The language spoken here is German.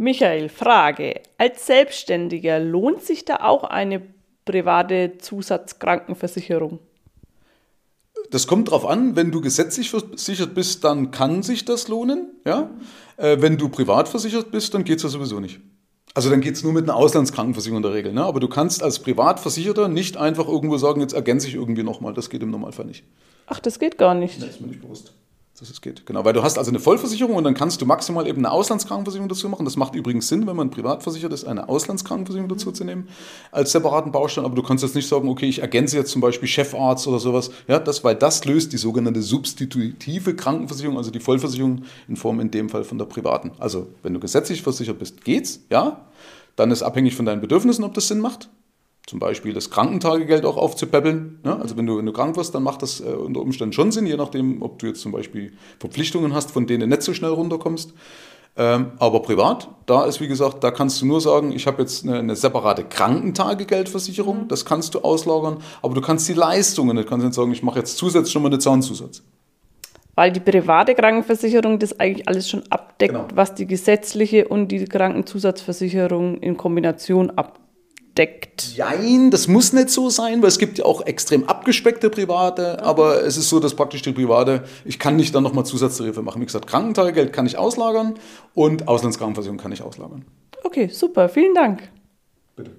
Michael, Frage. Als Selbstständiger lohnt sich da auch eine private Zusatzkrankenversicherung? Das kommt drauf an, wenn du gesetzlich versichert bist, dann kann sich das lohnen. Ja? Äh, wenn du privat versichert bist, dann geht es ja sowieso nicht. Also dann geht es nur mit einer Auslandskrankenversicherung in der Regel. Ne? Aber du kannst als Privatversicherter nicht einfach irgendwo sagen, jetzt ergänze ich irgendwie nochmal. Das geht im Normalfall nicht. Ach, das geht gar nicht. Das ist mir nicht bewusst dass es geht. Genau, weil du hast also eine Vollversicherung und dann kannst du maximal eben eine Auslandskrankenversicherung dazu machen. Das macht übrigens Sinn, wenn man privat versichert ist, eine Auslandskrankenversicherung dazu zu nehmen als separaten Baustein. Aber du kannst jetzt nicht sagen, okay, ich ergänze jetzt zum Beispiel Chefarzt oder sowas. Ja, das, weil das löst die sogenannte substitutive Krankenversicherung, also die Vollversicherung in Form in dem Fall von der privaten. Also wenn du gesetzlich versichert bist, geht's, ja. Dann ist abhängig von deinen Bedürfnissen, ob das Sinn macht zum Beispiel das Krankentagegeld auch aufzupäppeln. Ne? Also wenn du, wenn du krank wirst, dann macht das äh, unter Umständen schon Sinn, je nachdem, ob du jetzt zum Beispiel Verpflichtungen hast, von denen du nicht so schnell runterkommst. Ähm, aber privat, da ist wie gesagt, da kannst du nur sagen, ich habe jetzt eine, eine, separate Krankentagegeldversicherung, mhm. das kannst du auslagern, aber du kannst die Leistungen, du kannst nicht sagen, ich mache jetzt zusätzlich schon mal eine Zahnzusatz. Weil die private Krankenversicherung das eigentlich alles schon abdeckt, genau. was die gesetzliche und die Krankenzusatzversicherung in Kombination abdeckt abdeckt. Nein, das muss nicht so sein, weil es gibt ja auch extrem abgespeckte Private, aber es ist so, dass praktisch die Private, ich kann nicht dann nochmal Zusatztarife machen. Wie gesagt, Krankentagegeld kann ich auslagern und Auslandskrankenversicherung kann ich auslagern. Okay, super, vielen Dank. Bitte.